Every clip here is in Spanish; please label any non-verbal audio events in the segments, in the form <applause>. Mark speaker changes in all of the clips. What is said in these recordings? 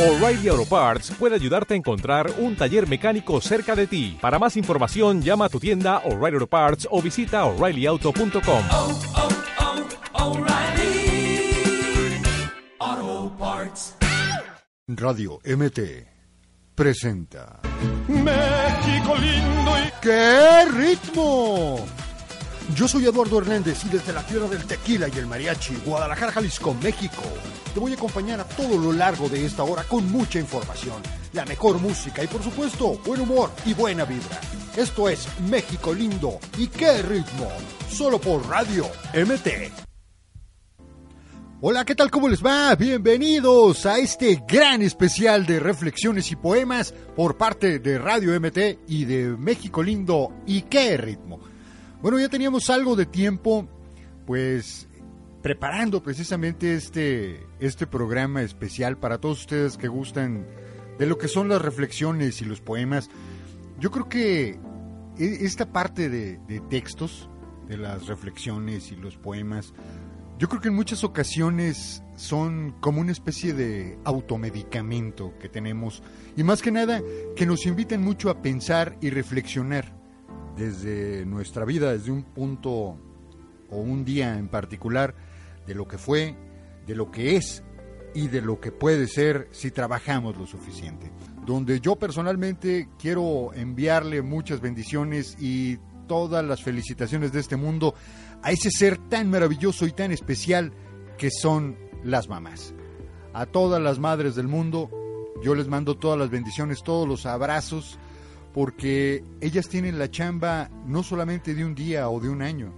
Speaker 1: O'Reilly Auto Parts puede ayudarte a encontrar un taller mecánico cerca de ti. Para más información, llama a tu tienda O'Reilly Auto Parts o visita oreillyauto.com.
Speaker 2: oh, oh, O'Reilly Auto Parts.
Speaker 3: Radio MT presenta
Speaker 4: México lindo y
Speaker 3: ¡Qué ritmo! Yo soy Eduardo Hernández y desde la tierra del tequila y el mariachi, Guadalajara, Jalisco, México, te voy a acompañar a todo lo largo de esta hora con mucha información, la mejor música y por supuesto buen humor y buena vibra. Esto es México lindo y qué ritmo, solo por Radio MT. Hola, ¿qué tal? ¿Cómo les va? Bienvenidos a este gran especial de reflexiones y poemas por parte de Radio MT y de México Lindo y qué ritmo. Bueno, ya teníamos algo de tiempo, pues preparando precisamente este, este programa especial para todos ustedes que gustan de lo que son las reflexiones y los poemas. Yo creo que e- esta parte de, de textos, de las reflexiones y los poemas, yo creo que en muchas ocasiones son como una especie de automedicamento que tenemos y más que nada que nos invitan mucho a pensar y reflexionar desde nuestra vida, desde un punto o un día en particular, de lo que fue, de lo que es y de lo que puede ser si trabajamos lo suficiente. Donde yo personalmente quiero enviarle muchas bendiciones y todas las felicitaciones de este mundo a ese ser tan maravilloso y tan especial que son las mamás. A todas las madres del mundo, yo les mando todas las bendiciones, todos los abrazos, porque ellas tienen la chamba no solamente de un día o de un año,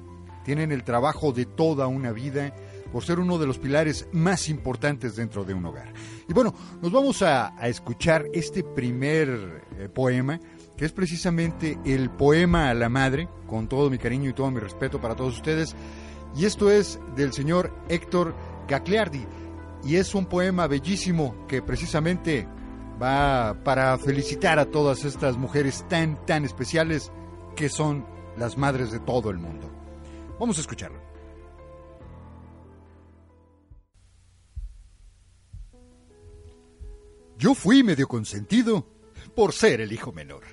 Speaker 3: tienen el trabajo de toda una vida por ser uno de los pilares más importantes dentro de un hogar. Y bueno, nos vamos a, escuchar este primer eh, poema, que es precisamente el poema a la madre, con todo mi cariño y todo mi respeto para todos ustedes. Y esto es del señor Héctor Gagliardi. Y es un poema bellísimo que precisamente va para felicitar a todas estas mujeres tan, tan especiales que son las madres de todo el mundo. Vamos a escucharlo. Yo fui medio consentido por ser el hijo menor.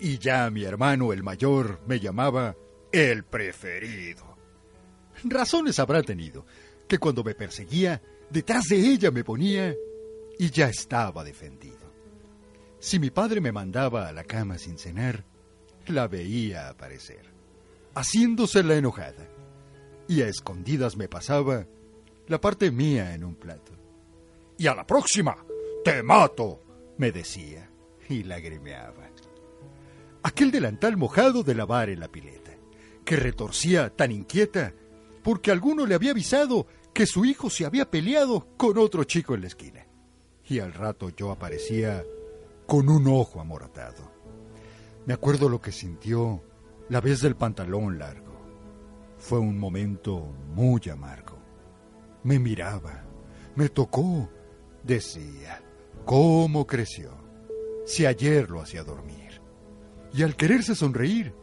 Speaker 3: Y ya mi hermano el mayor me llamaba el preferido. Razones habrá tenido, que cuando me perseguía, detrás de ella me ponía y ya estaba defendido. Si mi padre me mandaba a la cama sin cenar, la veía aparecer, haciéndose la enojada, y a escondidas me pasaba la parte mía en un plato. Y a la próxima, te mato, me decía, y lagrimeaba. Aquel delantal mojado de lavar en la pileta, que retorcía tan inquieta porque alguno le había avisado que su hijo se había peleado con otro chico en la esquina. Y al rato yo aparecía con un ojo amoratado. Me acuerdo lo que sintió la vez del pantalón largo. Fue un momento muy amargo. Me miraba, me tocó, decía, cómo creció. Si ayer lo hacía dormir. Y al quererse sonreír,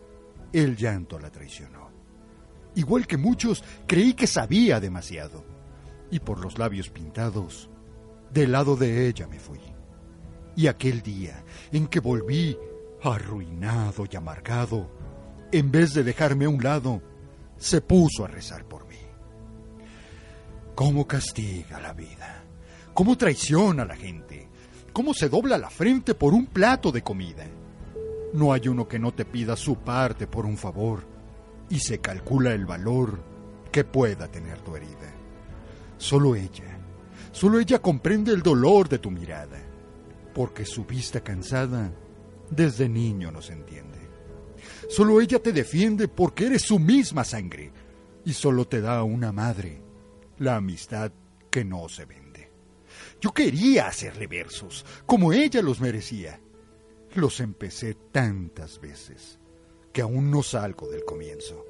Speaker 3: el llanto la traicionó. Igual que muchos, creí que sabía demasiado. Y por los labios pintados, del lado de ella me fui. Y aquel día en que volví arruinado y amargado, en vez de dejarme a un lado, se puso a rezar por mí. ¿Cómo castiga la vida? ¿Cómo traiciona a la gente? ¿Cómo se dobla la frente por un plato de comida? No hay uno que no te pida su parte por un favor y se calcula el valor que pueda tener tu herida. Solo ella, solo ella comprende el dolor de tu mirada, porque su vista cansada desde niño nos entiende. Solo ella te defiende porque eres su misma sangre y solo te da una madre la amistad que no se vende. Yo quería hacerle versos como ella los merecía. Los empecé tantas veces que aún no salgo del comienzo.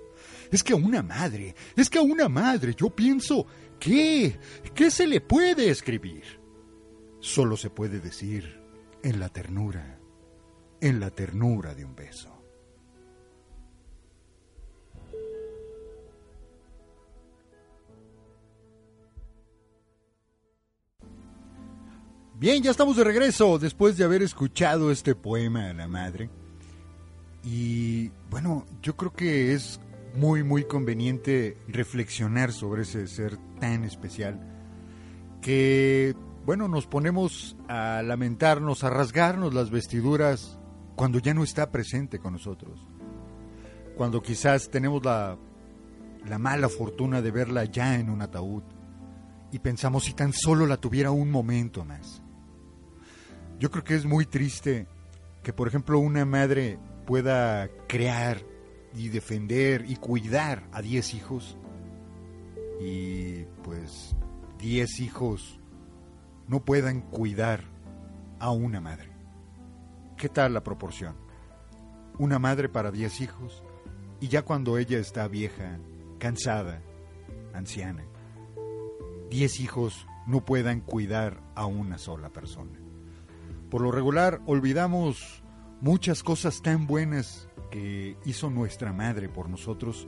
Speaker 3: Es que a una madre, es que a una madre yo pienso, ¿qué? ¿Qué se le puede escribir? Solo se puede decir en la ternura, en la ternura de un beso. Bien, ya estamos de regreso después de haber escuchado este poema a la madre. Y bueno, yo creo que es muy, muy conveniente reflexionar sobre ese ser tan especial que, bueno, nos ponemos a lamentarnos, a rasgarnos las vestiduras cuando ya no está presente con nosotros. Cuando quizás tenemos la, la mala fortuna de verla ya en un ataúd y pensamos si tan solo la tuviera un momento más. Yo creo que es muy triste que, por ejemplo, una madre pueda crear y defender y cuidar a 10 hijos y pues 10 hijos no puedan cuidar a una madre. ¿Qué tal la proporción? Una madre para 10 hijos y ya cuando ella está vieja, cansada, anciana, 10 hijos no puedan cuidar a una sola persona. Por lo regular olvidamos muchas cosas tan buenas que hizo nuestra madre por nosotros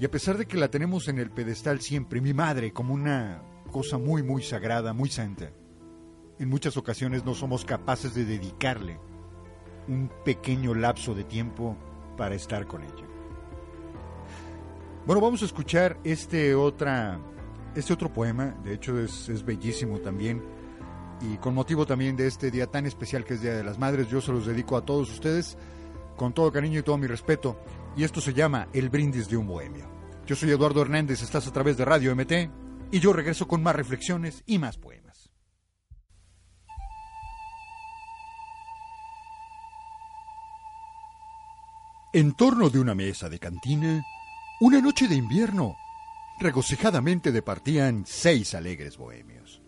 Speaker 3: y a pesar de que la tenemos en el pedestal siempre, mi madre, como una cosa muy, muy sagrada, muy santa, en muchas ocasiones no somos capaces de dedicarle un pequeño lapso de tiempo para estar con ella. Bueno, vamos a escuchar este, otra, este otro poema, de hecho es, es bellísimo también y con motivo también de este día tan especial que es Día de las Madres, yo se los dedico a todos ustedes con todo cariño y todo mi respeto. Y esto se llama El brindis de un bohemio. Yo soy Eduardo Hernández, estás a través de Radio MT y yo regreso con más reflexiones y más poemas. En torno de una mesa de cantina, una noche de invierno, regocijadamente departían seis alegres bohemios.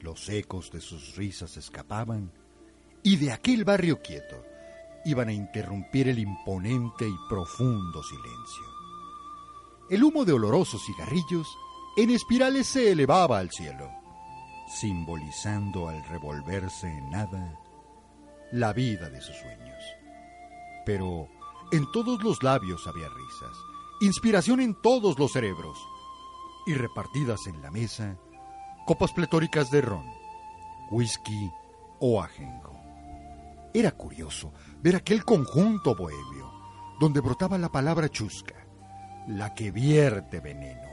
Speaker 3: Los ecos de sus risas escapaban y de aquel barrio quieto iban a interrumpir el imponente y profundo silencio. El humo de olorosos cigarrillos en espirales se elevaba al cielo, simbolizando al revolverse en nada la vida de sus sueños. Pero en todos los labios había risas, inspiración en todos los cerebros, y repartidas en la mesa copas pletóricas de ron, whisky o ajenjo. Era curioso ver aquel conjunto bohemio, donde brotaba la palabra chusca, la que vierte veneno,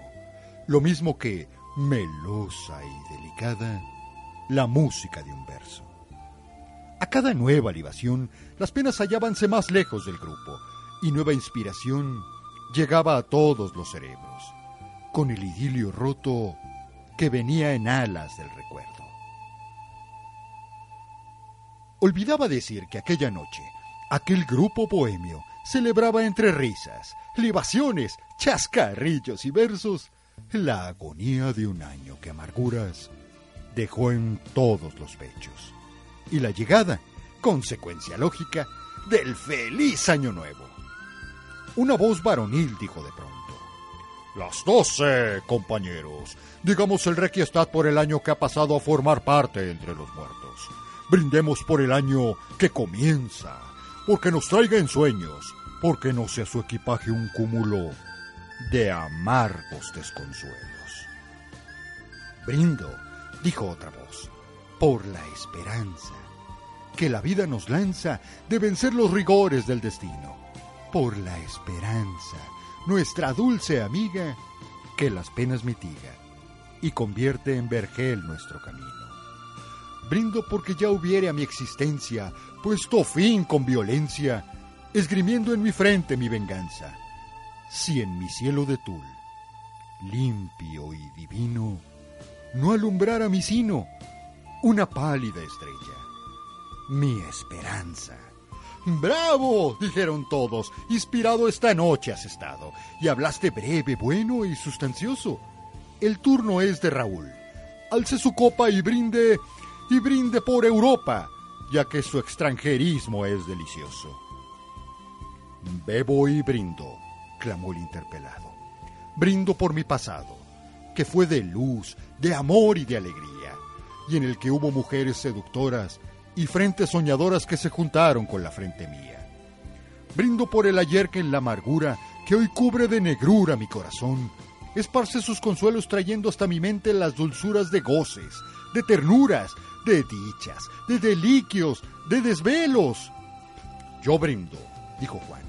Speaker 3: lo mismo que melosa y delicada, la música de un verso. A cada nueva libación, las penas hallábanse más lejos del grupo, y nueva inspiración llegaba a todos los cerebros, con el idilio roto que venía en alas del recuerdo. Olvidaba decir que aquella noche, aquel grupo bohemio celebraba entre risas, libaciones, chascarrillos y versos la agonía de un año que amarguras dejó en todos los pechos y la llegada, consecuencia lógica, del feliz año nuevo. Una voz varonil dijo de pronto, las doce, compañeros. Digamos el requiestat por el año que ha pasado a formar parte entre los muertos. Brindemos por el año que comienza, porque nos traiga en sueños, porque no sea su equipaje un cúmulo de amargos desconsuelos. Brindo, dijo otra voz, por la esperanza que la vida nos lanza de vencer los rigores del destino, por la esperanza nuestra dulce amiga, que las penas mitiga y convierte en vergel nuestro camino. Brindo porque ya hubiere a mi existencia puesto fin con violencia, esgrimiendo en mi frente mi venganza. Si en mi cielo de tul, limpio y divino, no alumbrara mi sino una pálida estrella, mi esperanza ¡Bravo! dijeron todos. Inspirado esta noche has estado. Y hablaste breve, bueno y sustancioso. El turno es de Raúl. Alce su copa y brinde, y brinde por Europa, ya que su extranjerismo es delicioso. Bebo y brindo, clamó el interpelado. Brindo por mi pasado, que fue de luz, de amor y de alegría, y en el que hubo mujeres seductoras y frentes soñadoras que se juntaron con la frente mía. Brindo por el ayer que en la amargura que hoy cubre de negrura mi corazón, esparce sus consuelos trayendo hasta mi mente las dulzuras de goces, de ternuras, de dichas, de deliquios, de desvelos. Yo brindo, dijo Juan,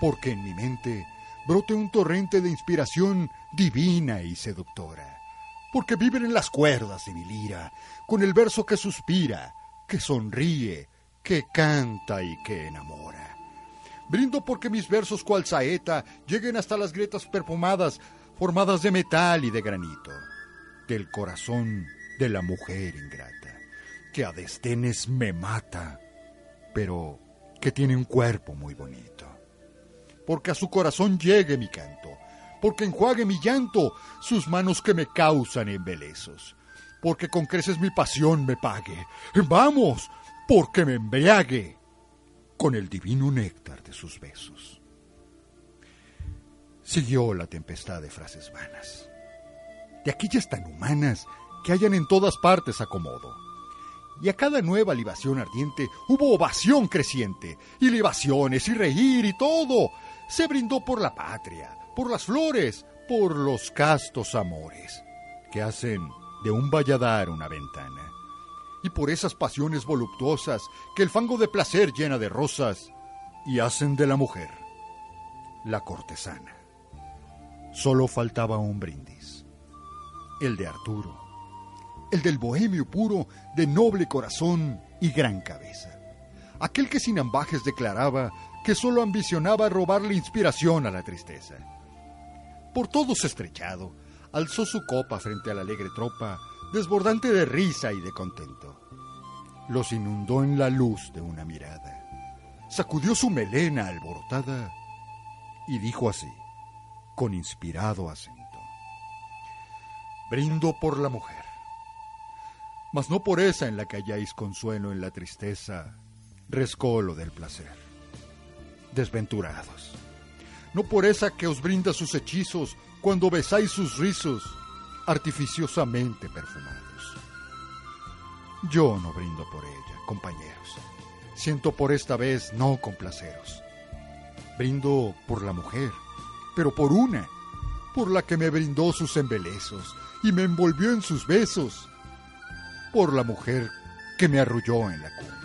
Speaker 3: porque en mi mente brote un torrente de inspiración divina y seductora, porque viven en las cuerdas de mi lira, con el verso que suspira, que sonríe, que canta y que enamora. Brindo porque mis versos cual saeta lleguen hasta las grietas perfumadas, formadas de metal y de granito, del corazón de la mujer ingrata, que a destenes me mata, pero que tiene un cuerpo muy bonito. Porque a su corazón llegue mi canto, porque enjuague mi llanto sus manos que me causan embelezos, porque con creces mi pasión me pague. Vamos, porque me embriague con el divino néctar de sus besos. Siguió la tempestad de frases vanas, de aquellas tan humanas que hayan en todas partes acomodo. Y a cada nueva libación ardiente hubo ovación creciente, y libaciones, y reír, y todo. Se brindó por la patria, por las flores, por los castos amores, que hacen de un valladar una ventana. Y por esas pasiones voluptuosas que el fango de placer llena de rosas, y hacen de la mujer la cortesana. Solo faltaba un brindis, el de Arturo el del bohemio puro, de noble corazón y gran cabeza. Aquel que sin ambajes declaraba que solo ambicionaba robarle inspiración a la tristeza. Por todos estrechado, alzó su copa frente a la alegre tropa, desbordante de risa y de contento. Los inundó en la luz de una mirada, sacudió su melena alborotada y dijo así, con inspirado acento, Brindo por la mujer mas no por esa en la que halláis consuelo en la tristeza, rescolo del placer. Desventurados, no por esa que os brinda sus hechizos cuando besáis sus rizos, artificiosamente perfumados. Yo no brindo por ella, compañeros. Siento por esta vez no complaceros. Brindo por la mujer, pero por una, por la que me brindó sus embelezos y me envolvió en sus besos por la mujer que me arrulló en la cuna,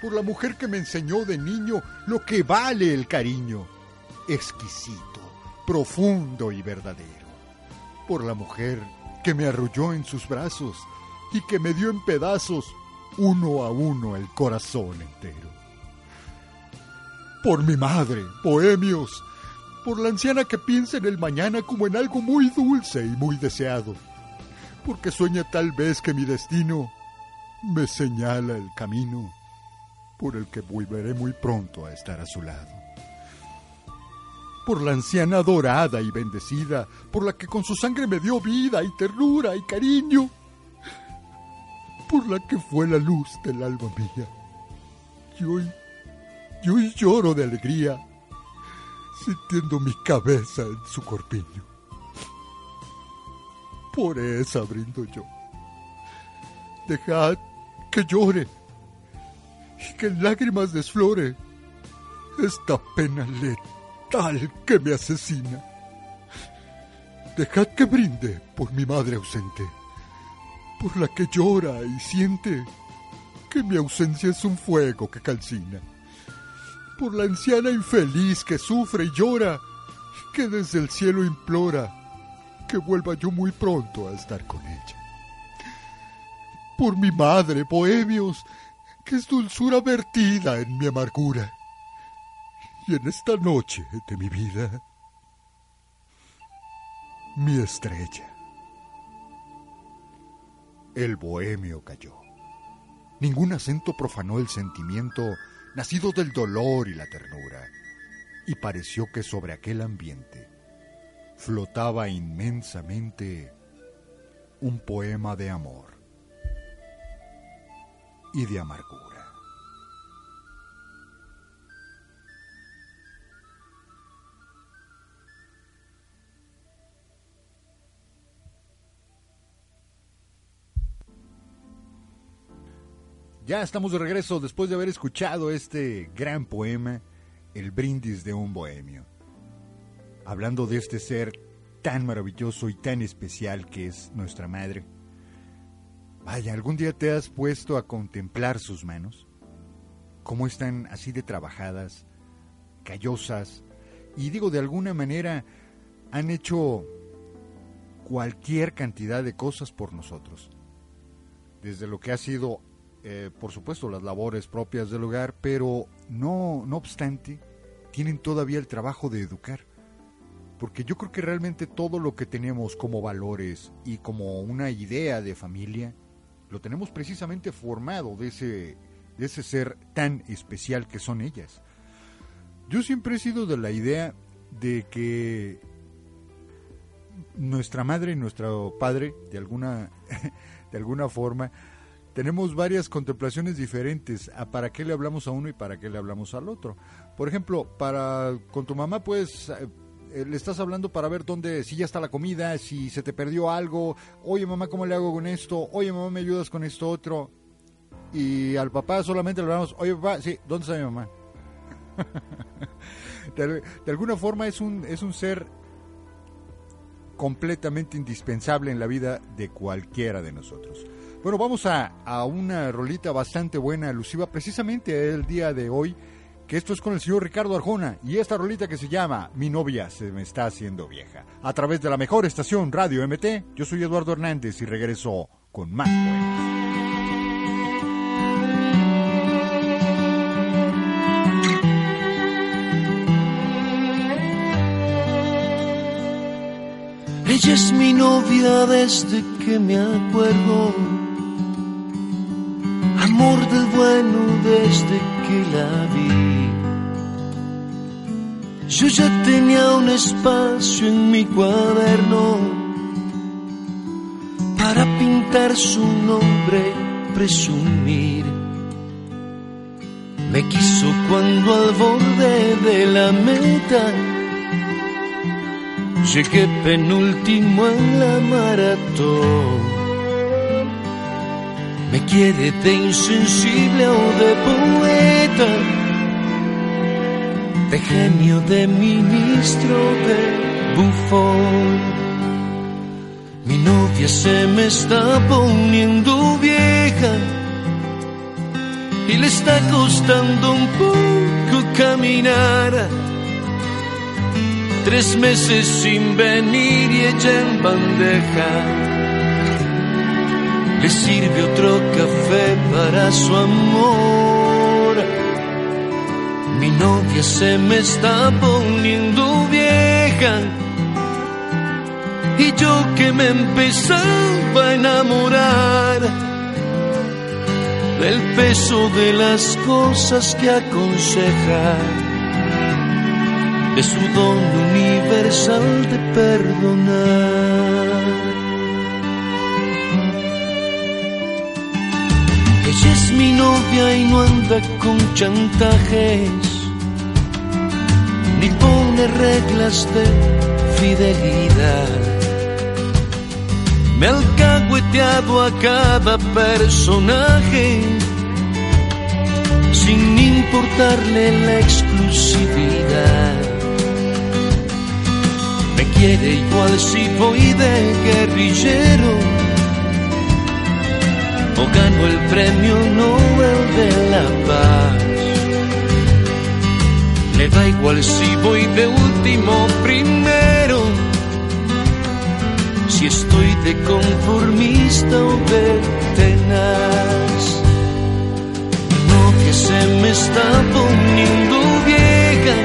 Speaker 3: por la mujer que me enseñó de niño lo que vale el cariño, exquisito, profundo y verdadero, por la mujer que me arrulló en sus brazos y que me dio en pedazos uno a uno el corazón entero. Por mi madre, bohemios, por la anciana que piensa en el mañana como en algo muy dulce y muy deseado. Porque sueña tal vez que mi destino me señala el camino por el que volveré muy pronto a estar a su lado. Por la anciana dorada y bendecida, por la que con su sangre me dio vida y ternura y cariño, por la que fue la luz del alma mía. Y hoy, y hoy lloro de alegría, sintiendo mi cabeza en su corpiño por esa brindo yo. Dejad que llore y que en lágrimas desflore esta pena letal que me asesina. Dejad que brinde por mi madre ausente, por la que llora y siente que mi ausencia es un fuego que calcina, por la anciana infeliz que sufre y llora, que desde el cielo implora que vuelva yo muy pronto a estar con ella. Por mi madre, bohemios, que es dulzura vertida en mi amargura. Y en esta noche de mi vida, mi estrella. El bohemio cayó. Ningún acento profanó el sentimiento nacido del dolor y la ternura, y pareció que sobre aquel ambiente flotaba inmensamente un poema de amor y de amargura. Ya estamos de regreso después de haber escuchado este gran poema, El brindis de un bohemio hablando de este ser tan maravilloso y tan especial que es nuestra madre. Vaya, ¿algún día te has puesto a contemplar sus manos? ¿Cómo están así de trabajadas, callosas? Y digo, de alguna manera han hecho cualquier cantidad de cosas por nosotros. Desde lo que ha sido, eh, por supuesto, las labores propias del hogar, pero no, no obstante, tienen todavía el trabajo de educar. Porque yo creo que realmente todo lo que tenemos como valores y como una idea de familia, lo tenemos precisamente formado de ese, de ese ser tan especial que son ellas. Yo siempre he sido de la idea de que nuestra madre y nuestro padre, de alguna, <laughs> de alguna forma, tenemos varias contemplaciones diferentes a para qué le hablamos a uno y para qué le hablamos al otro. Por ejemplo, para con tu mamá pues eh, le estás hablando para ver dónde, si ya está la comida, si se te perdió algo, oye mamá, ¿cómo le hago con esto? Oye mamá, ¿me ayudas con esto otro? Y al papá solamente le hablamos, oye papá, sí, ¿dónde está mi mamá? <laughs> de, de, alguna forma es un, es un ser completamente indispensable en la vida de cualquiera de nosotros. Bueno, vamos a, a una rolita bastante buena, alusiva precisamente el día de hoy que esto es con el señor Ricardo Arjona y esta rolita que se llama Mi novia se me está haciendo vieja. A través de la mejor estación Radio MT, yo soy Eduardo Hernández y regreso con más poemas.
Speaker 5: Ella es mi novia desde que me acuerdo. Amor del bueno desde que la vi. Yo ya tenía un espacio en mi cuaderno para pintar su nombre, presumir. Me quiso cuando al borde de la meta llegué penúltimo en la maratón. Me quiere de insensible o de poeta, de genio, de ministro, de bufón. Mi novia se me está poniendo vieja y le está costando un poco caminar. Tres meses sin venir y ella en bandeja le sirve otro café para su amor. Mi novia se me está poniendo vieja y yo que me empezaba a enamorar del peso de las cosas que aconseja, de su don universal de perdonar. Es mi novia y no anda con chantajes, ni pone reglas de fidelidad. Me ha alcahueteado a cada personaje, sin importarle la exclusividad. Me quiere igual si voy de guerrillero o gano el premio Nobel de la Paz. Le da igual si voy de último primero, si estoy de conformista o de tenaz. Mi novia se me está poniendo vieja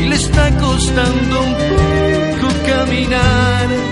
Speaker 5: y le está costando un poco caminar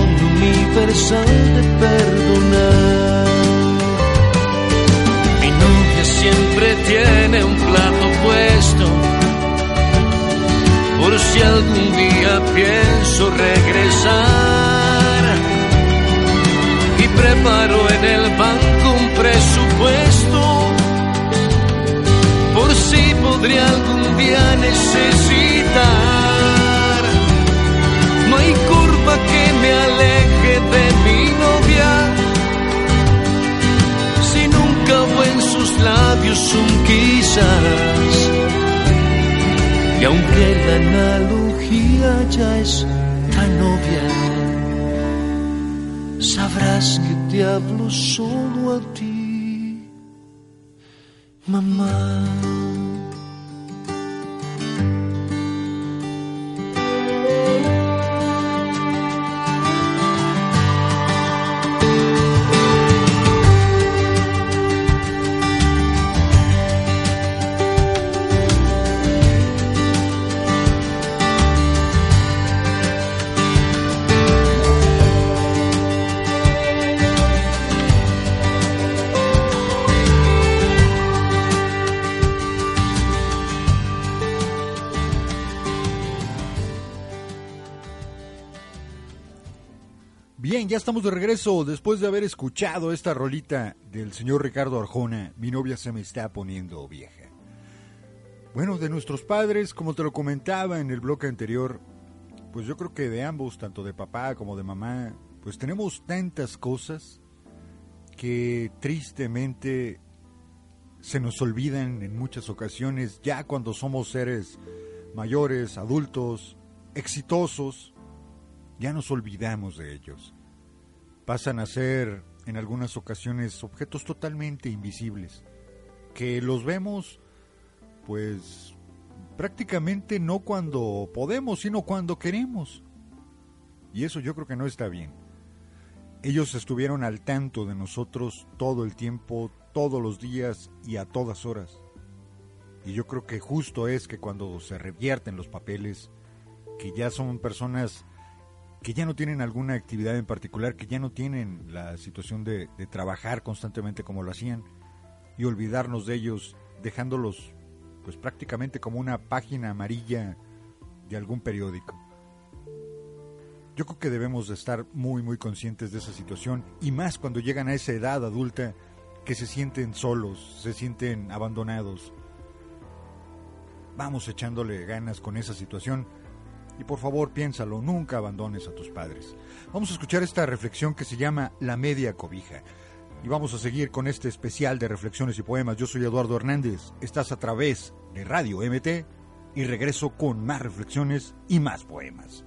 Speaker 5: universal de perdonar. Mi novia siempre tiene un plato puesto, por si algún día pienso regresar. preparo en el banco Y aunque la analogía ya es tan obvia, sabrás que te hablo solo a ti,
Speaker 3: ya estamos de regreso después de haber escuchado esta rolita del señor Ricardo Arjona. Mi novia se me está poniendo vieja. Bueno, de nuestros padres, como te lo comentaba en el bloque anterior, pues yo creo que de ambos, tanto de papá como de mamá, pues tenemos tantas cosas que tristemente se nos olvidan en muchas ocasiones ya cuando somos seres mayores, adultos, exitosos, ya nos olvidamos de ellos. Pasan a ser en algunas ocasiones objetos totalmente invisibles, que los vemos pues prácticamente no cuando podemos, sino cuando queremos. Y eso yo creo que no está bien. Ellos estuvieron al tanto de nosotros todo el tiempo, todos los días y a todas horas. Y yo creo que justo es que cuando se revierten los papeles, que ya son personas que ya no tienen alguna actividad en particular, que ya no tienen la situación de, trabajar constantemente como lo hacían, y olvidarnos de ellos, dejándolos pues prácticamente como una página amarilla de algún periódico. Yo creo que debemos de estar muy muy conscientes de esa situación y más cuando llegan a esa edad adulta que se sienten solos, se sienten abandonados. Vamos echándole ganas con esa situación y por favor piénsalo, nunca abandones a tus padres. Vamos a escuchar esta reflexión que se llama La media cobija. Y vamos a seguir con este especial de reflexiones y poemas. Yo soy Eduardo Hernández, estás a través de Radio MT y regreso con más reflexiones y más poemas.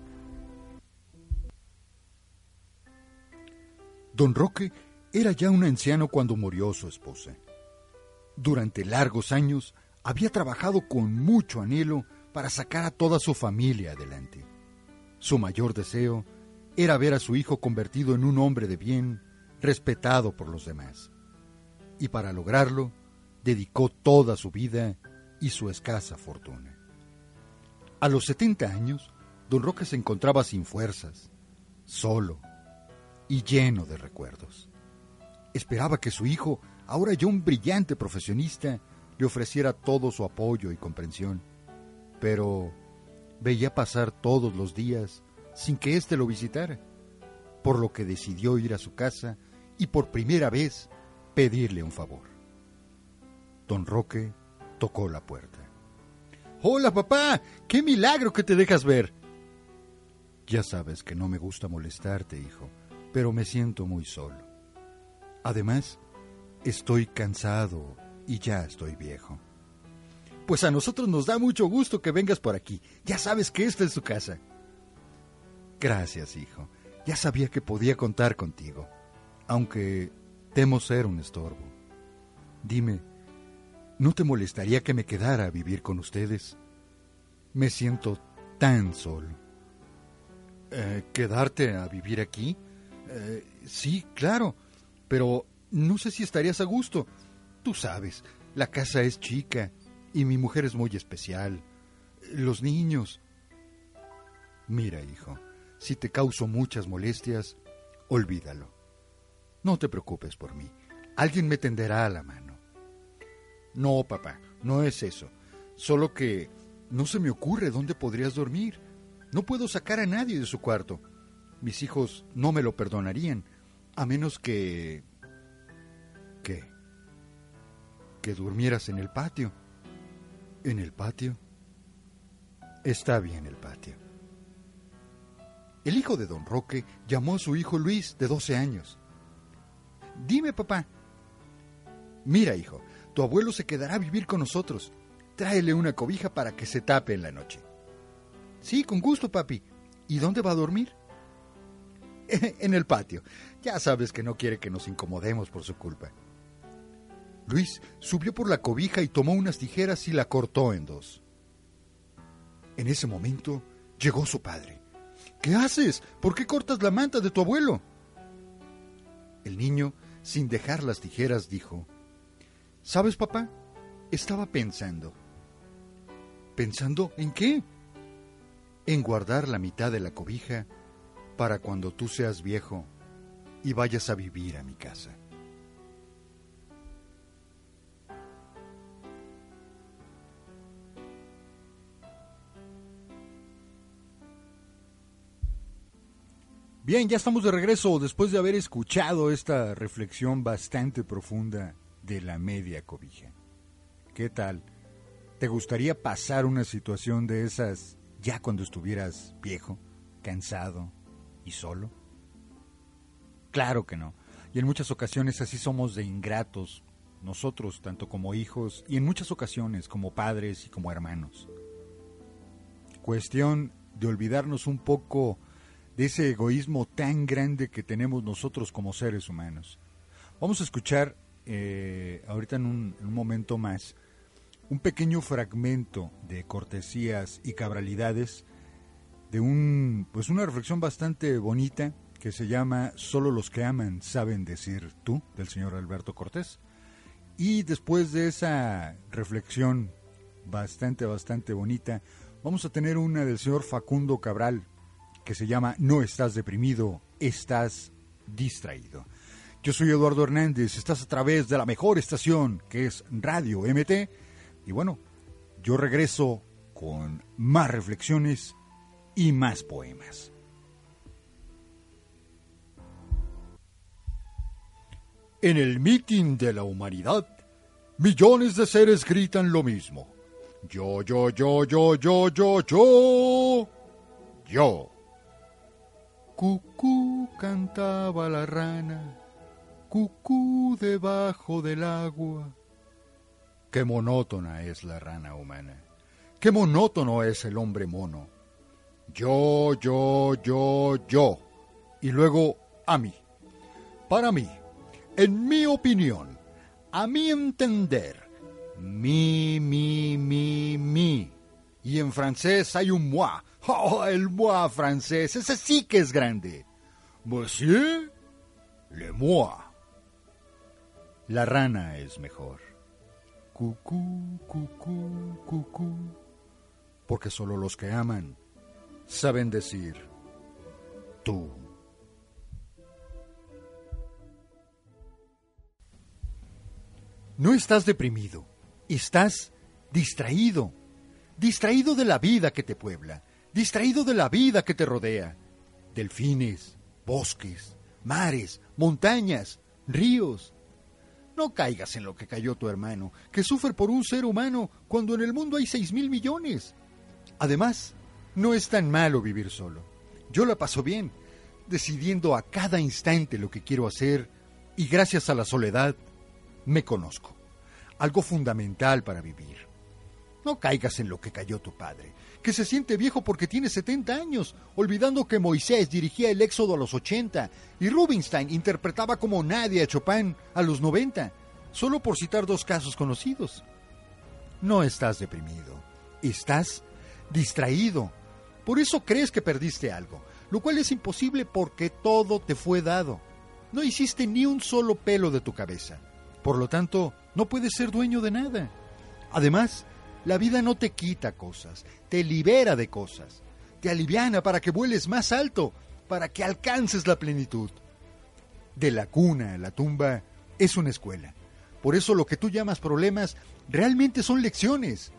Speaker 3: Don Roque era ya un anciano cuando murió su esposa. Durante largos años había trabajado con mucho anhelo para sacar a toda su familia adelante. Su mayor deseo era ver a su hijo convertido en un hombre de bien, respetado por los demás. Y para lograrlo, dedicó toda su vida y su escasa fortuna. A los 70 años, don Roque se encontraba sin fuerzas, solo y lleno de recuerdos. Esperaba que su hijo, ahora ya un brillante profesionista, le ofreciera todo su apoyo y comprensión, pero veía pasar todos los días sin que éste lo visitara, por lo que decidió ir a su casa y por primera vez pedirle un favor. Don Roque tocó la puerta. Hola, papá. ¡Qué milagro que te dejas ver! Ya sabes que no me gusta molestarte, hijo, pero me siento muy solo. Además, estoy cansado y ya estoy viejo. Pues a nosotros nos da mucho gusto que vengas por aquí. Ya sabes que esta es tu casa. Gracias, hijo. Ya sabía que podía contar contigo, aunque temo ser un estorbo. Dime, ¿no te molestaría que me quedara a vivir con ustedes? Me siento tan solo. Eh, ¿Quedarte a vivir aquí? Eh, sí, claro, pero no sé si estarías a gusto. Tú sabes, la casa es chica y mi mujer es muy especial. Los niños. Mira, hijo, si te causo muchas molestias, olvídalo. No te preocupes por mí. Alguien me tenderá a la mano. No, papá, no es eso. Solo que no se me ocurre dónde podrías dormir. No puedo sacar a nadie de su cuarto. Mis hijos no me lo perdonarían. A menos que... ¿Qué? Que durmieras en el patio. ¿En el patio? Está bien el patio. El hijo de don Roque llamó a su hijo Luis, de 12 años. Dime, papá. Mira, hijo, tu abuelo se quedará a vivir con nosotros. Tráele una cobija para que se tape en la noche. Sí, con gusto, papi. ¿Y dónde va a dormir? <laughs> en el patio. Ya sabes que no quiere que nos incomodemos por su culpa. Luis subió por la cobija y tomó unas tijeras y la cortó en dos. En ese momento llegó su padre. ¿Qué haces? ¿Por qué cortas la manta de tu abuelo? El niño, sin dejar las tijeras, dijo, ¿Sabes, papá? Estaba pensando. ¿Pensando en qué? En guardar la mitad de la cobija para cuando tú seas viejo y vayas a vivir a mi casa. Bien, ya estamos de regreso después de haber escuchado esta reflexión bastante profunda de la media cobija. ¿Qué tal? ¿Te gustaría pasar una situación de esas ya cuando estuvieras viejo, cansado y solo? Claro que no. Y en muchas ocasiones así somos de ingratos, nosotros, tanto como hijos, y en muchas ocasiones como padres y como hermanos. Cuestión de olvidarnos un poco de ese egoísmo tan grande que tenemos nosotros como seres humanos. Vamos a escuchar eh, ahorita en un, en un, momento más un pequeño fragmento de cortesías y cabralidades de un pues una reflexión bastante bonita que se llama Solo los que aman saben decir tú del señor Alberto Cortés y después de esa reflexión bastante bastante bonita vamos a tener una del señor Facundo Cabral que se llama No estás deprimido, estás distraído. Yo soy Eduardo Hernández, estás a través de la mejor estación que es Radio MT. Y bueno, yo regreso con más reflexiones y más poemas. En el mitin de la humanidad, millones de seres gritan lo mismo. Yo, yo, yo, yo, yo, yo, yo, yo. Cucú cantaba la rana, cucú debajo del agua. Qué monótona es la rana humana, qué monótono es el hombre mono. Yo, yo, yo, yo. Y luego a mí. Para mí, en mi opinión, a mi entender, mi, mi, mi, mi. Y en francés hay un moi Oh, el moi francés, ese sí que es grande. Monsieur, le moi. La rana es mejor. Cucú, cucú, cucú. Porque solo los que aman saben decir tú. No estás deprimido, estás distraído, distraído de la vida que te puebla distraído de la vida que te rodea. Delfines, bosques, mares, montañas, ríos. No caigas en lo que cayó tu hermano, que sufre por un ser humano cuando en el mundo hay seis mil millones. Además, no es tan malo vivir solo. Yo la paso bien, decidiendo a cada instante lo que quiero hacer y gracias a la soledad me conozco. Algo fundamental para vivir. No caigas en lo que cayó tu padre que se siente viejo porque tiene 70 años, olvidando que Moisés dirigía el Éxodo a los 80 y Rubinstein interpretaba como nadie a Chopin a los 90, solo por citar dos casos conocidos. No estás deprimido, estás distraído. Por eso crees que perdiste algo, lo cual es imposible porque todo te fue dado. No hiciste ni un solo pelo de tu cabeza. Por lo tanto, no puedes ser dueño de nada. Además, la vida no te quita cosas, te libera de cosas, te aliviana para que vueles más alto, para que alcances la plenitud. De la cuna a la tumba es una escuela. Por eso lo que tú llamas problemas realmente son lecciones.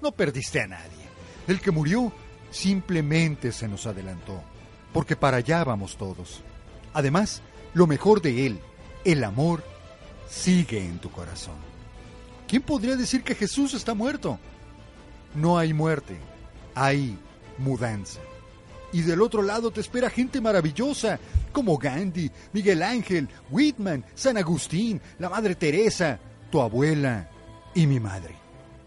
Speaker 3: No perdiste a nadie. El que murió simplemente se nos adelantó, porque para allá vamos todos. Además, lo mejor de Él, el amor, sigue en tu corazón. ¿Quién podría decir que Jesús está muerto? No hay muerte, hay mudanza. Y del otro lado te espera gente maravillosa, como Gandhi, Miguel Ángel, Whitman, San Agustín, la Madre Teresa, tu abuela y mi madre,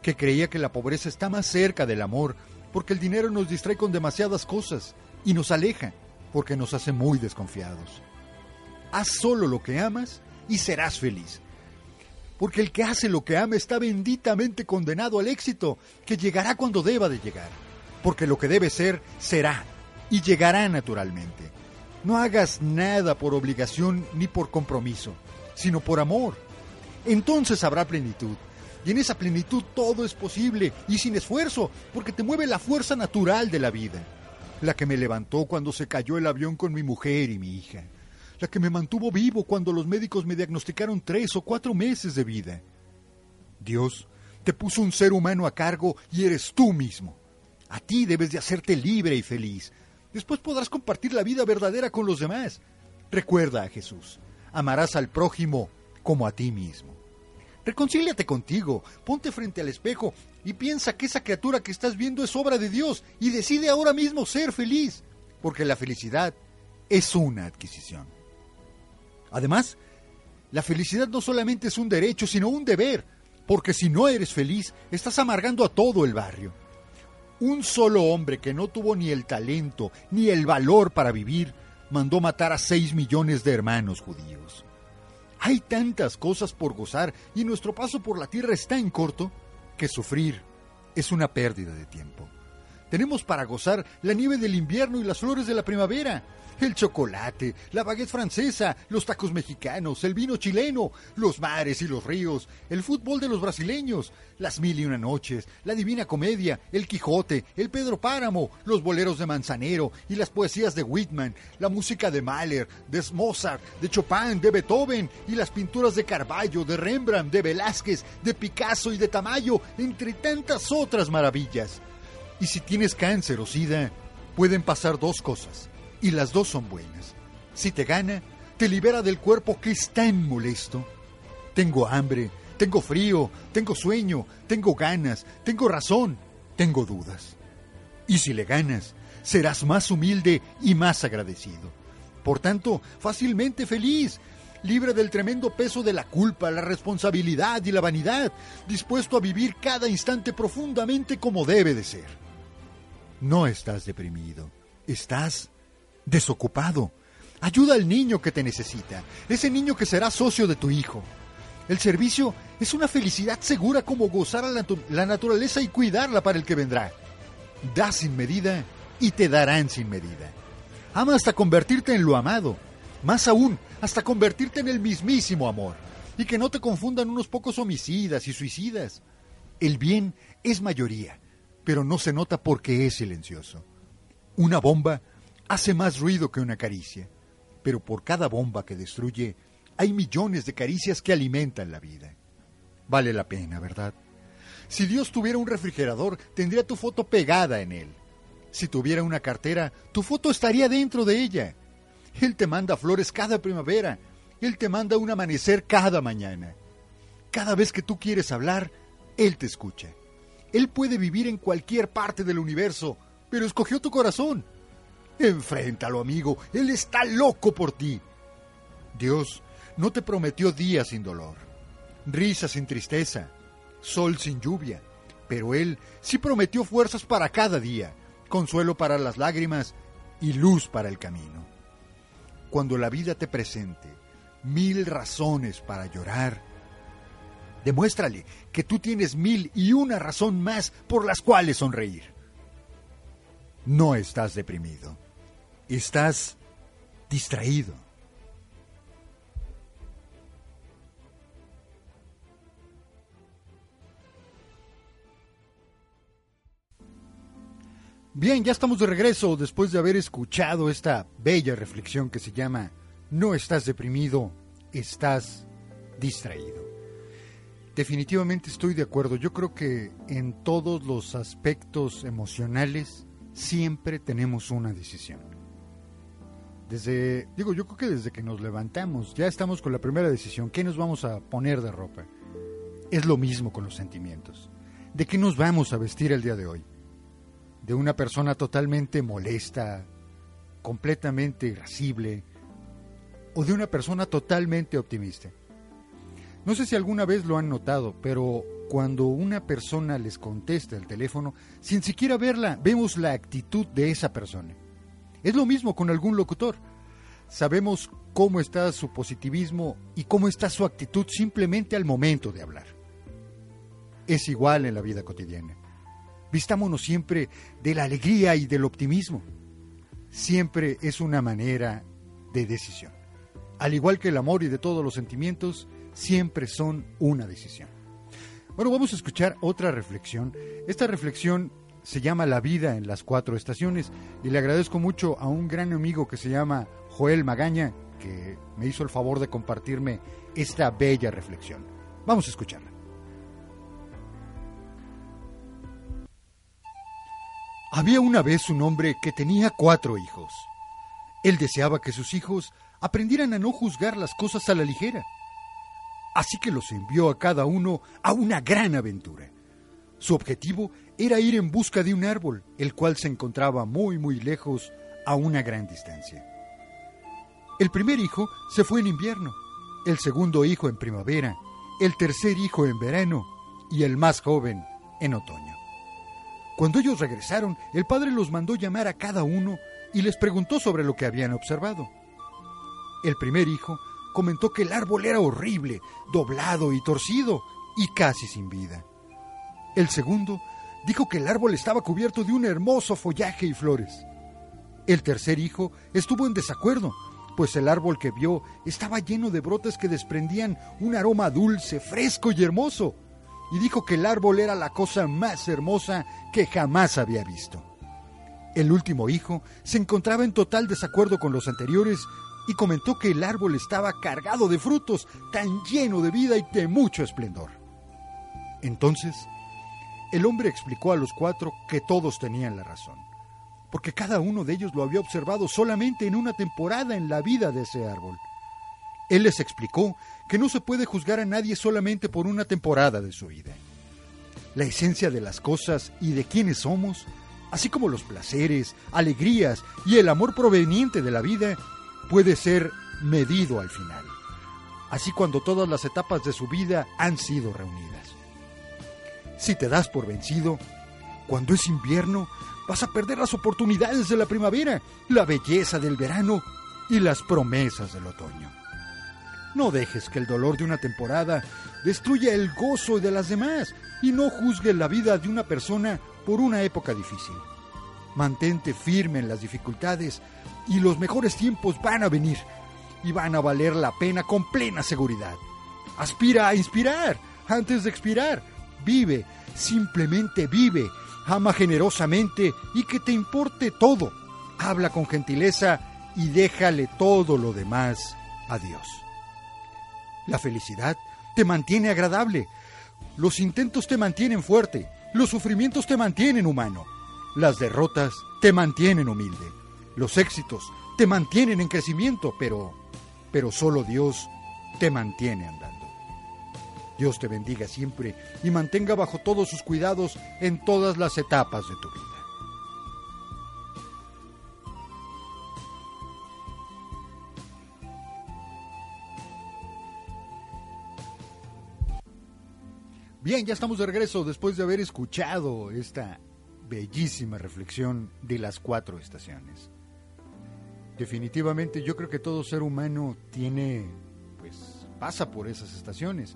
Speaker 3: que creía que la pobreza está más cerca del amor, porque el dinero nos distrae con demasiadas cosas y nos aleja, porque nos hace muy desconfiados. Haz solo lo que amas y serás feliz. Porque el que hace lo que ama está benditamente condenado al éxito, que llegará cuando deba de llegar. Porque lo que debe ser, será, y llegará naturalmente. No hagas nada por obligación ni por compromiso, sino por amor. Entonces habrá plenitud. Y en esa plenitud todo es posible y sin esfuerzo, porque te mueve la fuerza natural de la vida. La que me levantó cuando se cayó el avión con mi mujer y mi hija la que me mantuvo vivo cuando los médicos me diagnosticaron tres o cuatro meses de vida. Dios te puso un ser humano a cargo y eres tú mismo. A ti debes de hacerte libre y feliz. Después podrás compartir la vida verdadera con los demás. Recuerda a Jesús. Amarás al prójimo como a ti mismo. Reconcíliate contigo, ponte frente al espejo y piensa que esa criatura que estás viendo es obra de Dios y decide ahora mismo ser feliz, porque la felicidad es una adquisición. Además, la felicidad no solamente es un derecho, sino un deber, porque si no eres feliz, estás amargando a todo el barrio. Un solo hombre que no tuvo ni el talento ni el valor para vivir, mandó matar a seis millones de hermanos judíos. Hay tantas cosas por gozar y nuestro paso por la tierra es tan corto que sufrir es una pérdida de tiempo. Tenemos para gozar la nieve del invierno y las flores de la primavera, el chocolate, la baguette francesa, los tacos mexicanos, el vino chileno, los mares y los ríos, el fútbol de los brasileños, las mil y una noches, la divina comedia, el Quijote, el Pedro Páramo, los boleros de Manzanero y las poesías de Whitman, la música de Mahler, de Mozart, de Chopin, de Beethoven y las pinturas de Carballo, de Rembrandt, de Velázquez, de Picasso y de Tamayo, entre tantas otras maravillas. Y si tienes cáncer o sida, pueden pasar dos cosas y las dos son buenas. Si te gana, te libera del cuerpo que es tan molesto. Tengo hambre, tengo frío, tengo sueño, tengo ganas, tengo razón, tengo dudas. Y si le ganas, serás más humilde y más agradecido. Por tanto, fácilmente feliz, libre del tremendo peso de la culpa, la responsabilidad y la vanidad, dispuesto a vivir cada instante profundamente como debe de ser. No estás deprimido, estás desocupado. Ayuda al niño que te necesita, ese niño que será socio de tu hijo. El servicio es una felicidad segura como gozar a la, naturaleza y cuidarla para el que vendrá. Da sin medida y te darán sin medida. Ama hasta convertirte en lo amado, más aún, hasta convertirte en el mismísimo amor. Y que no te confundan unos pocos homicidas y suicidas. El bien es mayoría, pero no se nota porque es silencioso. Una bomba hace más ruido que una caricia, pero por cada bomba que destruye hay millones de caricias que alimentan la vida. Vale la pena, ¿verdad? Si Dios tuviera un refrigerador, tendría tu foto pegada en él. Si tuviera una cartera, tu foto estaría dentro de ella. Él te manda flores cada primavera. Él te manda un amanecer cada mañana. Cada vez que tú quieres hablar, Él te escucha. Él puede vivir en cualquier parte del universo, pero escogió tu corazón. Enfréntalo, amigo. Él está loco por ti. Dios no te prometió días sin dolor, risa sin tristeza, sol sin lluvia, pero Él sí prometió fuerzas para cada día, consuelo para las lágrimas y luz para el camino. Cuando la vida te presente mil razones para llorar, demuéstrale que tú tienes mil y una razón más por las cuales sonreír. No estás deprimido estás distraído. Bien, ya estamos de regreso después de haber escuchado esta bella reflexión que se llama No estás deprimido, estás distraído. Definitivamente estoy de acuerdo. Yo creo que en todos los aspectos emocionales siempre tenemos una decisión Desde, digo, yo creo que desde que nos levantamos ya estamos con la primera decisión, ¿qué nos vamos a poner de ropa? Es lo mismo con los sentimientos. ¿De qué nos vamos a vestir el día de hoy? ¿De una persona totalmente molesta, completamente irascible, o de una persona totalmente optimista? No sé si alguna vez lo han notado, pero cuando una persona les contesta el teléfono, sin siquiera verla, vemos la actitud de esa persona. Es lo mismo con algún locutor. Sabemos cómo está su positivismo y cómo está su actitud simplemente al momento de hablar. Es igual en la vida cotidiana. Vistámonos siempre de la alegría y del optimismo. Siempre es una manera de decisión. Al igual que el amor y de todos los sentimientos, siempre son una decisión. Bueno, vamos a escuchar otra reflexión. Esta reflexión se llama La vida en las cuatro estaciones y le agradezco mucho a un gran amigo que se llama Joel Magaña que me hizo el favor de compartirme esta bella reflexión. Vamos a escucharla. Había una vez un hombre que tenía cuatro hijos. Él deseaba que sus hijos aprendieran a no juzgar las cosas a la ligera. Así que los envió a cada uno a una gran aventura. Su objetivo era ir en busca de un árbol, el cual se encontraba muy muy lejos, a una gran distancia. El primer hijo se fue en invierno, el segundo hijo en primavera, el tercer hijo en verano y el más joven en otoño. Cuando ellos regresaron, el padre los mandó llamar a cada uno y les preguntó sobre lo que habían observado. El primer hijo comentó que el árbol era horrible, doblado y torcido y casi sin vida. El segundo dijo que el árbol estaba cubierto de un hermoso follaje y flores. El tercer hijo estuvo en desacuerdo, pues el árbol que vio estaba lleno de brotes que desprendían un aroma dulce, fresco y hermoso, y dijo que el árbol era la cosa más hermosa que jamás había visto. El último hijo se encontraba en total desacuerdo con los anteriores y comentó que el árbol estaba cargado de frutos, tan lleno de vida y de mucho esplendor. Entonces, el hombre explicó a los cuatro que todos tenían la razón, porque cada uno de ellos lo había observado solamente en una temporada en la vida de ese árbol. Él les explicó que no se puede juzgar a nadie solamente por una temporada de su vida. La esencia de las cosas y de quiénes somos, así como los placeres, alegrías y el amor proveniente de la vida, puede ser medido al final, así cuando todas las etapas de su vida han sido reunidas. Si te das por vencido, cuando es invierno, vas a perder las oportunidades de la primavera, la belleza del verano y las promesas del otoño. No dejes que el dolor de una temporada destruya el gozo de las demás y no juzgues la vida de una persona por una época difícil. Mantente firme en las dificultades y los mejores tiempos van a venir y van a valer la pena con plena seguridad. Aspira a inspirar antes de expirar. Vive, simplemente vive. Ama generosamente y que te importe todo. Habla con gentileza y déjale todo lo demás a Dios. La felicidad te mantiene agradable. Los intentos te mantienen fuerte. Los sufrimientos te mantienen humano. Las derrotas te mantienen humilde. Los éxitos te mantienen en crecimiento, pero pero solo Dios te mantiene andando. Dios te bendiga siempre y mantenga bajo todos sus cuidados en todas las etapas de tu vida. Bien, ya estamos de regreso después de haber escuchado esta bellísima reflexión de las cuatro estaciones. Definitivamente yo creo que todo ser humano tiene, pues pasa por esas estaciones.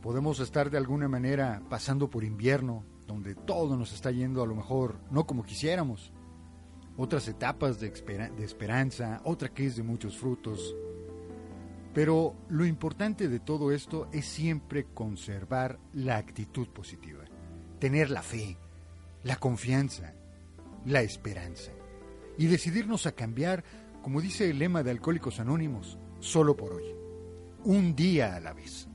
Speaker 3: Podemos estar de alguna manera pasando por invierno, donde todo nos está yendo a lo mejor no como quisiéramos. Otras etapas de, esperanza, otra que es de muchos frutos, pero lo importante de todo esto es siempre conservar la actitud positiva, tener la fe, la confianza, la esperanza y decidirnos a cambiar, como dice el lema de Alcohólicos Anónimos, solo por hoy, un día a la vez.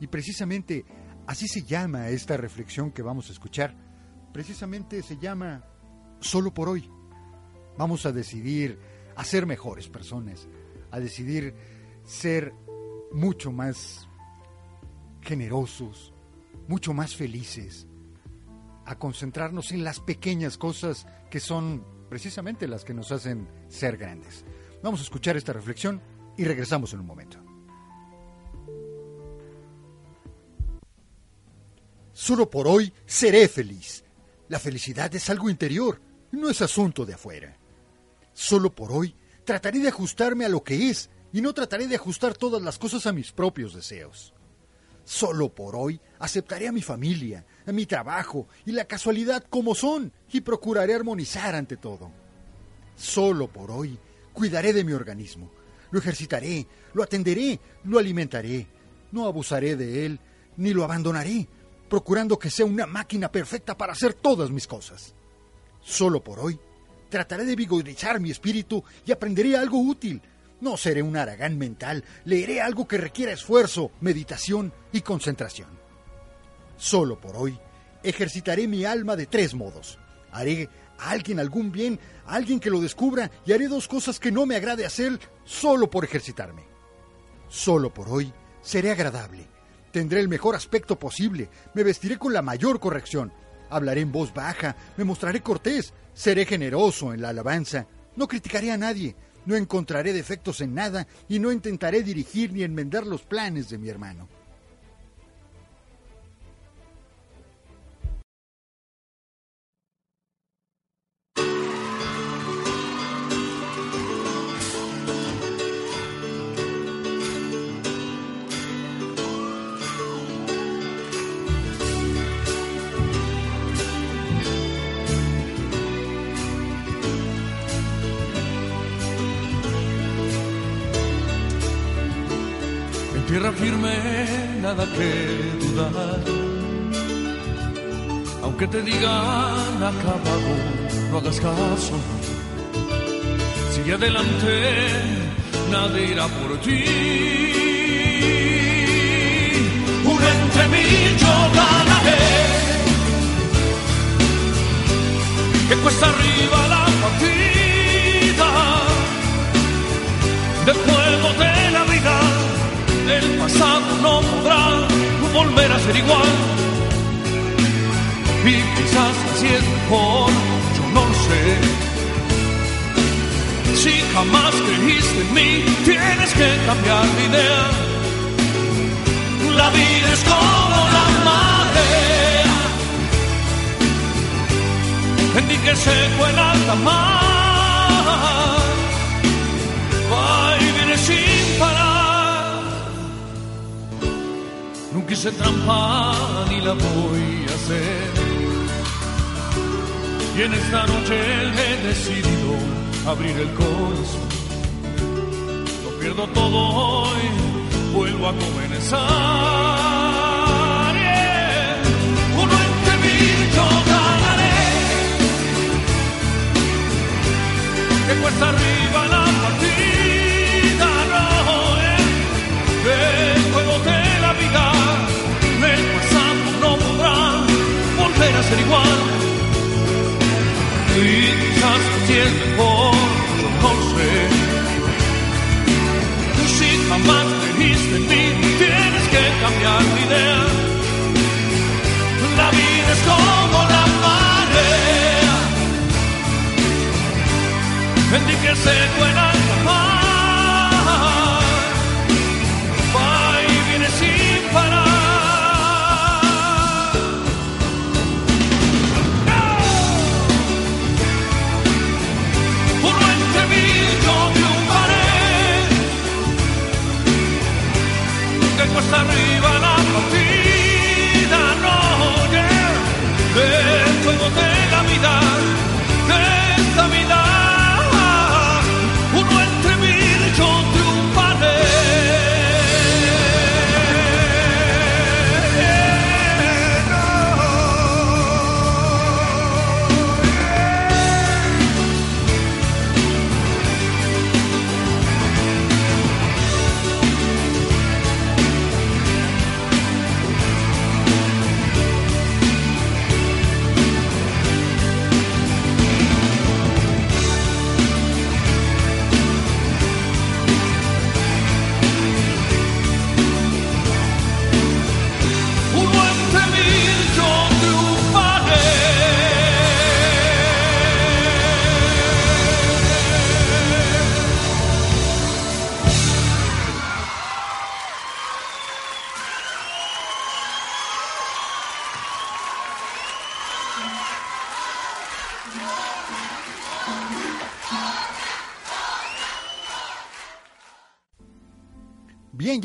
Speaker 3: Y precisamente así se llama esta reflexión que vamos a escuchar, precisamente se llama solo por hoy. Vamos a decidir a ser mejores personas, a decidir ser mucho más generosos, mucho más felices, a concentrarnos en las pequeñas cosas que son precisamente las que nos hacen ser grandes. Vamos a escuchar esta reflexión y regresamos en un momento. Solo por hoy seré feliz. La felicidad es algo interior, no es asunto de afuera. Solo por hoy trataré de ajustarme a lo que es y no trataré de ajustar todas las cosas a mis propios deseos. Solo por hoy aceptaré a mi familia, mi trabajo y la casualidad como son y procuraré armonizar ante todo. Solo por hoy cuidaré de mi organismo, lo ejercitaré, lo atenderé, lo alimentaré, no abusaré de él ni lo abandonaré, procurando que sea una máquina perfecta para hacer todas mis cosas. Solo por hoy trataré de vigorizar mi espíritu y aprenderé algo útil. No seré un aragán mental, leeré algo que requiera esfuerzo, meditación y concentración. Solo por hoy ejercitaré mi alma de tres modos. Haré a alguien algún bien, a alguien que lo descubra y haré dos cosas que no me agrade hacer solo por ejercitarme. Solo por hoy seré agradable, tendré el mejor aspecto posible, me vestiré con la mayor corrección, hablaré en voz baja, me mostraré cortés, seré generoso en la alabanza, no criticaré a nadie, no encontraré defectos en nada y no intentaré dirigir ni enmendar los planes de mi hermano.
Speaker 4: Tierra firme nada que dudar. Aunque te digan acabado, no hagas caso. Sigue adelante, nadie irá por ti. Entre mil yo ganaré. Que cuesta arriba la partida de la vida. Pasado no podrá volver a ser igual. Y quizás así es mejor, yo no sé. Si jamás creíste en mí, tienes que cambiar de idea. La vida es como la marea, en ti que se fue en alta mar. Hice trampa ni la voy a hacer. Y en esta noche he decidido abrir el corazón. Lo pierdo todo hoy, vuelvo a comenzar. Yeah. Uno entre mil yo ganaré. Que cuesta arriba ser igual. Y quizás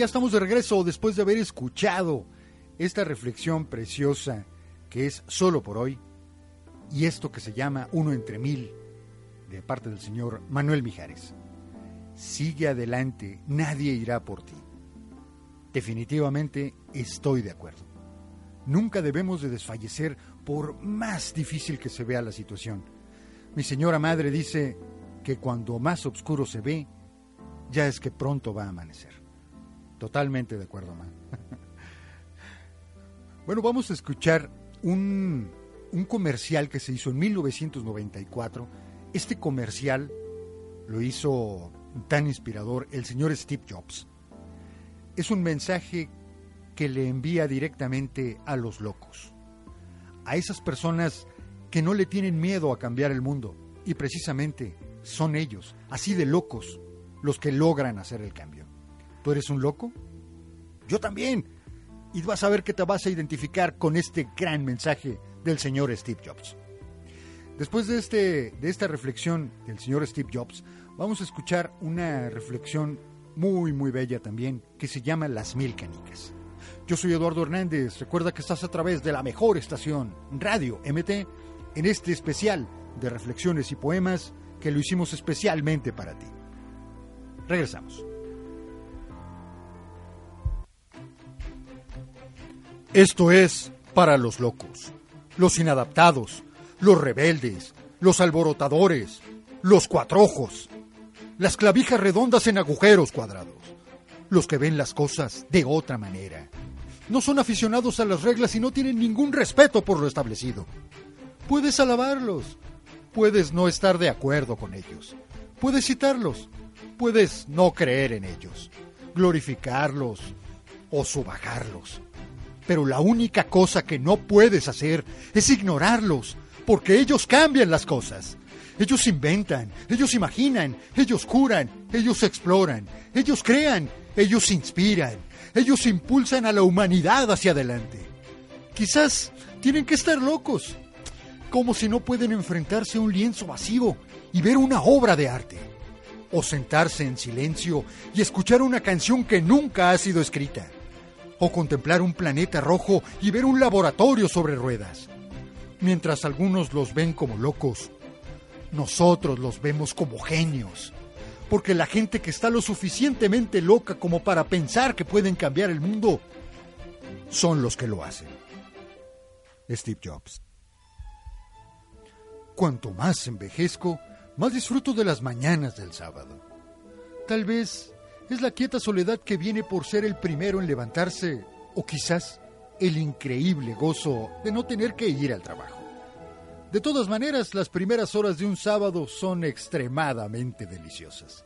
Speaker 3: estamos de regreso después de haber escuchado esta reflexión preciosa que es solo por hoy y esto que se llama Uno entre mil de parte del señor Manuel Mijares. Sigue adelante, nadie irá por ti. Definitivamente estoy de acuerdo. Nunca debemos de desfallecer por más difícil que se vea la situación. Mi señora madre dice que cuando más oscuro se ve, ya es que pronto va a amanecer. Totalmente de acuerdo, ma. <laughs> bueno, vamos a escuchar un, un comercial que se hizo en 1994. Este comercial lo hizo tan inspirador el señor Steve Jobs. Es un mensaje que le envía directamente a los locos, a esas personas que no le tienen miedo a cambiar el mundo y precisamente son ellos, así de locos, los que logran hacer el cambio. ¿Tú eres un loco? Yo también. Y vas a ver que te vas a identificar con este gran mensaje del señor Steve Jobs. Después de, este, de esta reflexión del señor Steve Jobs, vamos a escuchar una reflexión muy, muy bella también, que se llama Las Mil Canicas. Yo soy Eduardo Hernández, recuerda que estás a través de la mejor estación, Radio MT, en este especial de reflexiones y poemas que lo hicimos especialmente para ti. Regresamos. Esto es para los locos, los inadaptados, los rebeldes, los alborotadores, los cuatrojos, las clavijas redondas en agujeros cuadrados, los que ven las cosas de otra manera. No son aficionados a las reglas y no tienen ningún respeto por lo establecido. Puedes alabarlos, puedes no estar de acuerdo con ellos, puedes citarlos, puedes no creer en ellos, glorificarlos o subajarlos. Pero la única cosa que no puedes hacer es ignorarlos, porque ellos cambian las cosas. Ellos inventan, ellos imaginan, ellos curan, ellos exploran, ellos crean, ellos inspiran, ellos impulsan a la humanidad hacia adelante. Quizás tienen que estar locos, como si no pueden enfrentarse a un lienzo vacío y ver una obra de arte, o sentarse en silencio y escuchar una canción que nunca ha sido escrita, o contemplar un planeta rojo y ver un laboratorio sobre ruedas. Mientras algunos los ven como locos, nosotros los vemos como genios, porque la gente que está lo suficientemente loca como para pensar que pueden cambiar el mundo, son los que lo hacen. Steve Jobs. Cuanto más envejezco, más disfruto de las mañanas del sábado. Tal vez es la quieta soledad que viene por ser el primero en levantarse, o quizás el increíble gozo de no tener que ir al trabajo. De todas maneras, las primeras horas de un sábado son extremadamente deliciosas.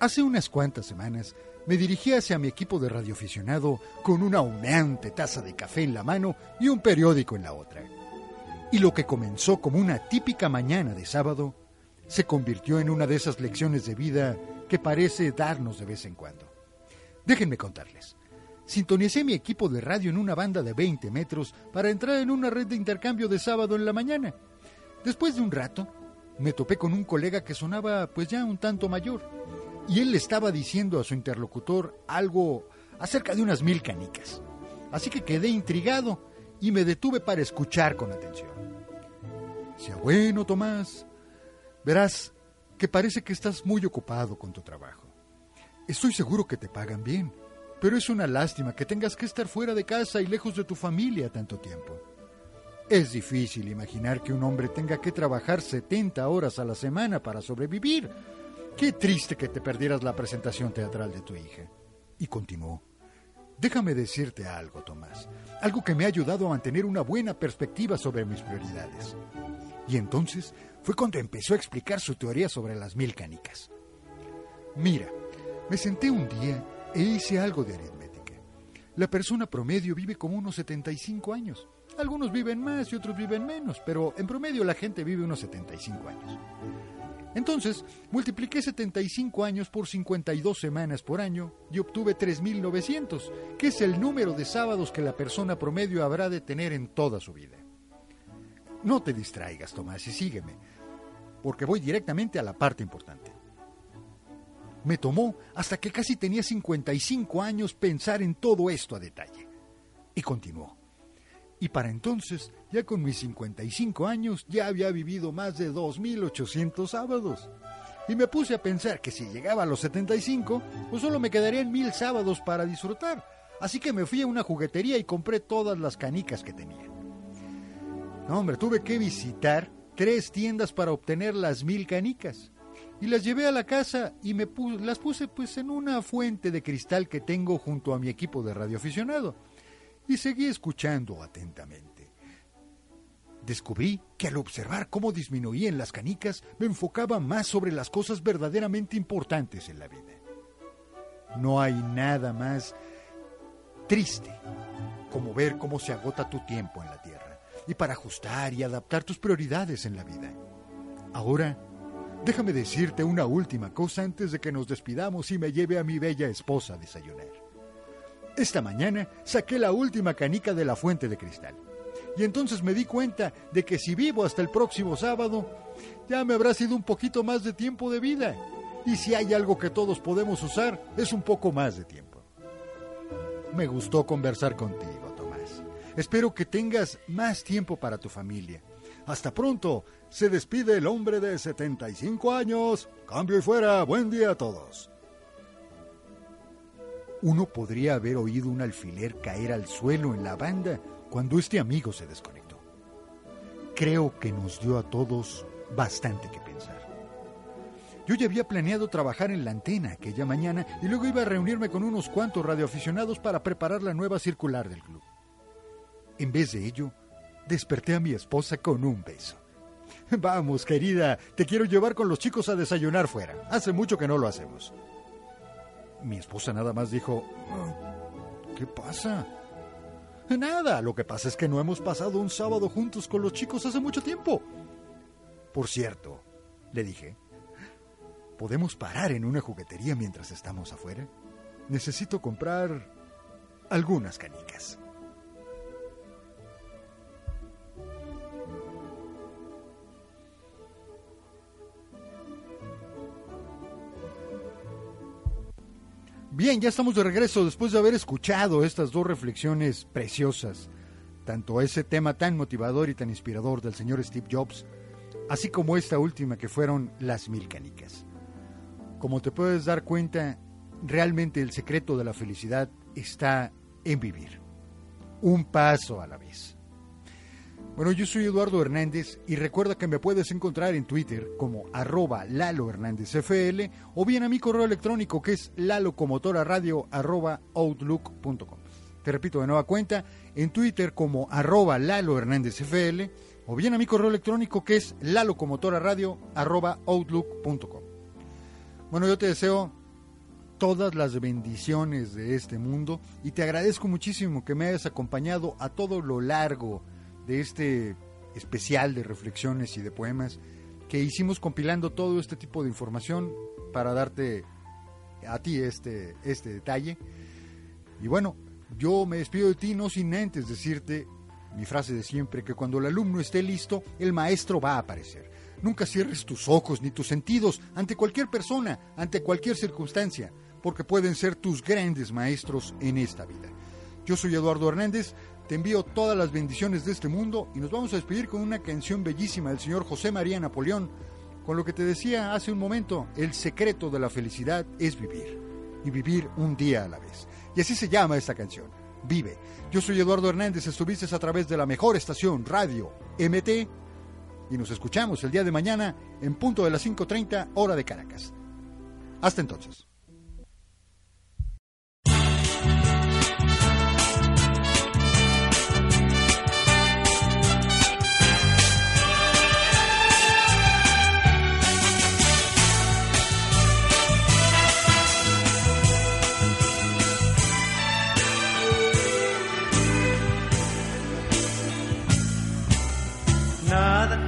Speaker 3: Hace unas cuantas semanas me dirigí hacia mi equipo de radioaficionado con una humeante taza de café en la mano y un periódico en la otra. Y lo que comenzó como una típica mañana de sábado se convirtió en una de esas lecciones de vida que parece darnos de vez en cuando. Déjenme contarles. Sintonicé mi equipo de radio en una banda de 20 metros para entrar en una red de intercambio de sábado en la mañana. Después de un rato, me topé con un colega que sonaba pues ya un tanto mayor, y él le estaba diciendo a su interlocutor algo acerca de unas mil canicas. Así que quedé intrigado y me detuve para escuchar con atención. Sea bueno, Tomás, verás que parece que estás muy ocupado con tu trabajo. Estoy seguro que te pagan bien pero es una lástima que tengas que estar fuera de casa y lejos de tu familia tanto tiempo. Es difícil imaginar que un hombre tenga que trabajar 70 horas a la semana para sobrevivir. Qué triste que te perdieras la presentación teatral de tu hija. Y continuó. Déjame decirte algo, Tomás. Algo que me ha ayudado a mantener una buena perspectiva sobre mis prioridades. Y entonces fue cuando empezó a explicar su teoría sobre las mil canicas. Mira, me senté un día e hice algo de aritmética. La persona promedio vive como unos 75 años. Algunos viven más y otros viven menos, pero en promedio la gente vive unos 75 años. Entonces, multipliqué 75 años por 52 semanas por año y obtuve 3.900, que es el número de sábados que la persona promedio habrá de tener en toda su vida. No te distraigas, Tomás, y sígueme, porque voy directamente a la parte importante. Me tomó hasta que casi tenía 55 años pensar en todo esto a detalle. Y continuó. Y para entonces, ya con mis 55 años, ya había vivido más de 2.800 sábados. Y me puse a pensar que si llegaba a los 75, pues solo me quedarían mil sábados para disfrutar. Así que me fui a una juguetería y compré todas las canicas que tenía. No, hombre, tuve que visitar tres tiendas para obtener las mil canicas. Y las llevé a la casa y me las puse pues en una fuente de cristal que tengo junto a mi equipo de radioaficionado. Y seguí escuchando atentamente. Descubrí que al observar cómo disminuían las canicas, me enfocaba más sobre las cosas verdaderamente importantes en la vida. No hay nada más triste como ver cómo se agota tu tiempo en la tierra y para ajustar y adaptar tus prioridades en la vida. Ahora, déjame decirte una última cosa antes de que nos despidamos y me lleve a mi bella esposa a desayunar. Esta mañana saqué la última canica de la fuente de cristal y entonces me di cuenta de que si vivo hasta el próximo sábado, ya me habrá sido un poquito más de tiempo de vida. Y si hay algo que todos podemos usar, es un poco más de tiempo. Me gustó conversar contigo. Espero que tengas más tiempo para tu familia. Hasta pronto. Se despide el hombre de 75 años. Cambio y fuera. Buen día a todos. Uno podría haber oído un alfiler caer al suelo en la banda cuando este amigo se desconectó. Creo que nos dio a todos bastante que pensar. Yo ya había planeado trabajar en la antena aquella mañana y luego iba a reunirme con unos cuantos radioaficionados para preparar la nueva circular del club. En vez de ello, desperté a mi esposa con un beso. Vamos, querida, te quiero llevar con los chicos a desayunar fuera. Hace mucho que no lo hacemos. Mi esposa nada más dijo, ah, ¿qué pasa? Nada, lo que pasa es que no hemos pasado un sábado juntos con los chicos hace mucho tiempo. Por cierto, le dije, ¿podemos parar en una juguetería mientras estamos afuera? Necesito comprar algunas canicas. Bien, ya estamos de regreso después de haber escuchado estas dos reflexiones preciosas, tanto ese tema tan motivador y tan inspirador del señor Steve Jobs, así como esta última que fueron las mil canicas. Como te puedes dar cuenta, realmente el secreto de la felicidad está en vivir, un paso a la vez. Bueno, yo soy Eduardo Hernández y recuerda que me puedes encontrar en Twitter como arroba Lalo Hernández FL o bien a mi correo electrónico que es lalocomotoraradio arroba outlook.com. Te repito de nueva cuenta, en Twitter como arroba Lalo Hernández FL o bien a mi correo electrónico que es lalocomotoraradio arroba outlook.com. Bueno, yo te deseo todas las bendiciones de este mundo y te agradezco muchísimo que me hayas acompañado a todo lo largo de este especial de reflexiones y de poemas que hicimos compilando todo este tipo de información para darte a ti este, este detalle. Y bueno, yo me despido de ti no sin antes decirte mi frase de siempre, que cuando el alumno esté listo, el maestro va a aparecer. Nunca cierres tus ojos ni tus sentidos ante cualquier persona, ante cualquier circunstancia, porque pueden ser tus grandes maestros en esta vida. Yo soy Eduardo Hernández, te envío todas las bendiciones de este mundo y nos vamos a despedir con una canción bellísima del señor José María Napoleón, con lo que te decía hace un momento, el secreto de la felicidad es vivir, y vivir un día a la vez. Y así se llama esta canción, Vive. Yo soy Eduardo Hernández, estuviste a través de la mejor estación, Radio MT, y nos escuchamos el día de mañana en punto de las 5.30 hora de Caracas. Hasta entonces.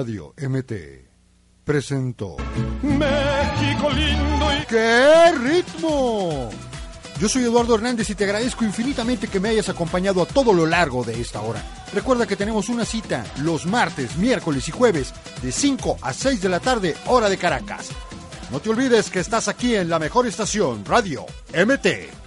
Speaker 3: Radio MT presentó
Speaker 4: México lindo y
Speaker 3: ¡Qué ritmo! Yo soy Eduardo Hernández y te agradezco infinitamente que me hayas acompañado a todo lo largo de esta hora. Recuerda que tenemos una cita los martes, miércoles y jueves de 5 a 6 de la tarde, hora de Caracas. No te olvides que estás aquí en la mejor estación, Radio MT.